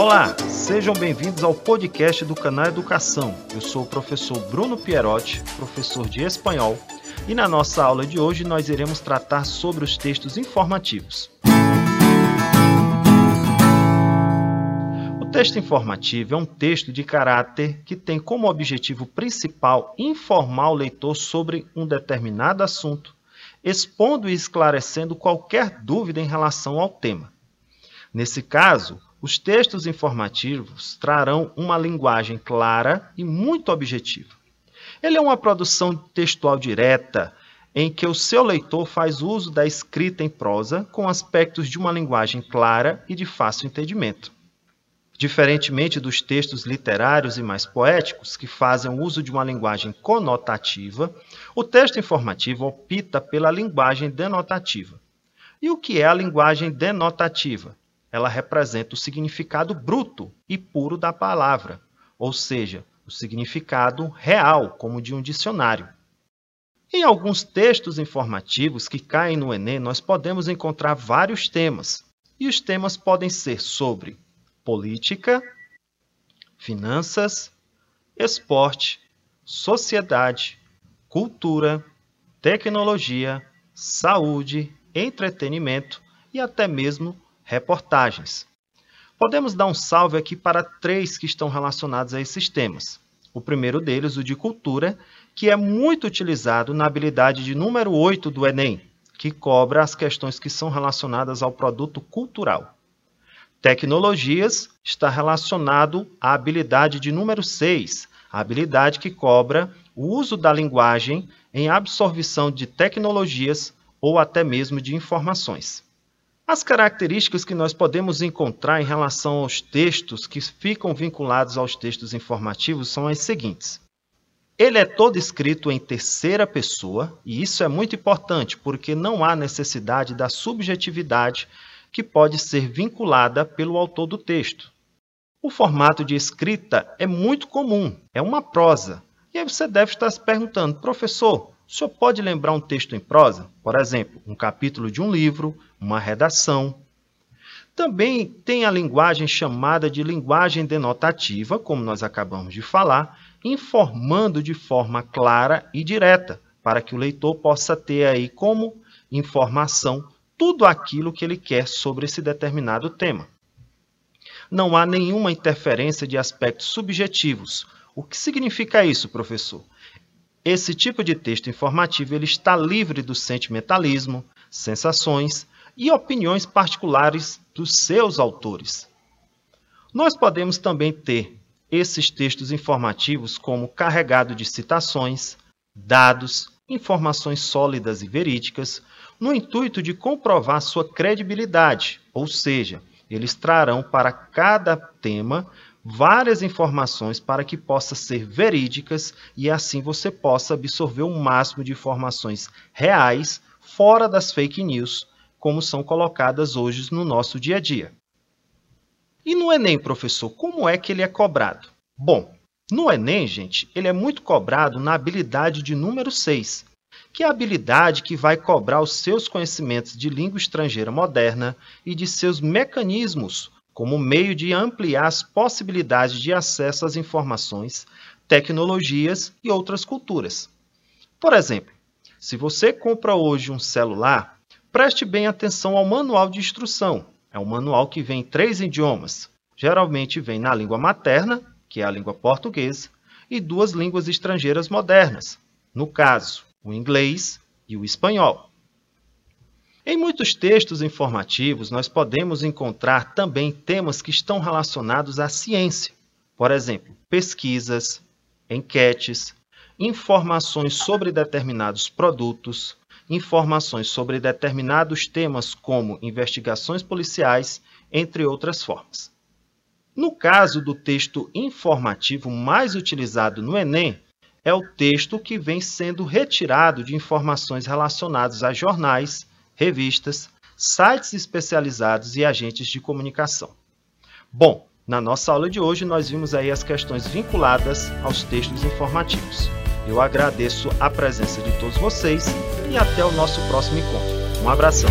Olá, sejam bem-vindos ao podcast do canal Educação. Eu sou o professor Bruno Pierotti, professor de espanhol, e na nossa aula de hoje nós iremos tratar sobre os textos informativos. O texto informativo é um texto de caráter que tem como objetivo principal informar o leitor sobre um determinado assunto, expondo e esclarecendo qualquer dúvida em relação ao tema. Nesse caso, os textos informativos trarão uma linguagem clara e muito objetiva. Ele é uma produção textual direta em que o seu leitor faz uso da escrita em prosa com aspectos de uma linguagem clara e de fácil entendimento. Diferentemente dos textos literários e mais poéticos, que fazem uso de uma linguagem conotativa, o texto informativo opta pela linguagem denotativa. E o que é a linguagem denotativa? Ela representa o significado bruto e puro da palavra, ou seja, o significado real, como de um dicionário. Em alguns textos informativos que caem no Enem, nós podemos encontrar vários temas, e os temas podem ser sobre política, finanças, esporte, sociedade, cultura, tecnologia, saúde, entretenimento e até mesmo reportagens. Podemos dar um salve aqui para três que estão relacionados a esses temas. O primeiro deles, o de cultura, que é muito utilizado na habilidade de número 8 do Enem, que cobra as questões que são relacionadas ao produto cultural. Tecnologias está relacionado à habilidade de número 6, a habilidade que cobra o uso da linguagem em absorção de tecnologias ou até mesmo de informações. As características que nós podemos encontrar em relação aos textos que ficam vinculados aos textos informativos são as seguintes. Ele é todo escrito em terceira pessoa, e isso é muito importante porque não há necessidade da subjetividade que pode ser vinculada pelo autor do texto. O formato de escrita é muito comum, é uma prosa. E aí você deve estar se perguntando, professor, senhor pode lembrar um texto em prosa? Por exemplo, um capítulo de um livro, uma redação. Também tem a linguagem chamada de linguagem denotativa, como nós acabamos de falar, informando de forma clara e direta, para que o leitor possa ter aí como informação tudo aquilo que ele quer sobre esse determinado tema. Não há nenhuma interferência de aspectos subjetivos. O que significa isso, professor? Esse tipo de texto informativo ele está livre do sentimentalismo, sensações e opiniões particulares dos seus autores. Nós podemos também ter esses textos informativos como carregado de citações, dados, informações sólidas e verídicas, no intuito de comprovar sua credibilidade, ou seja, eles trarão para cada tema várias informações para que possa ser verídicas e assim você possa absorver o máximo de informações reais fora das fake news, como são colocadas hoje no nosso dia a dia. E no Enem, professor, como é que ele é cobrado? Bom, no Enem, gente, ele é muito cobrado na habilidade de número 6, que é a habilidade que vai cobrar os seus conhecimentos de língua estrangeira moderna e de seus mecanismos como meio de ampliar as possibilidades de acesso às informações, tecnologias e outras culturas. Por exemplo, se você compra hoje um celular, preste bem atenção ao manual de instrução. É um manual que vem em três idiomas. Geralmente vem na língua materna, que é a língua portuguesa, e duas línguas estrangeiras modernas. No caso, o inglês e o espanhol. Em muitos textos informativos, nós podemos encontrar também temas que estão relacionados à ciência. Por exemplo, pesquisas, enquetes, informações sobre determinados produtos, informações sobre determinados temas como investigações policiais, entre outras formas. No caso do texto informativo mais utilizado no Enem, é o texto que vem sendo retirado de informações relacionadas a jornais, revistas, sites especializados e agentes de comunicação. Bom, na nossa aula de hoje nós vimos aí as questões vinculadas aos textos informativos. Eu agradeço a presença de todos vocês e até o nosso próximo encontro. Um abração.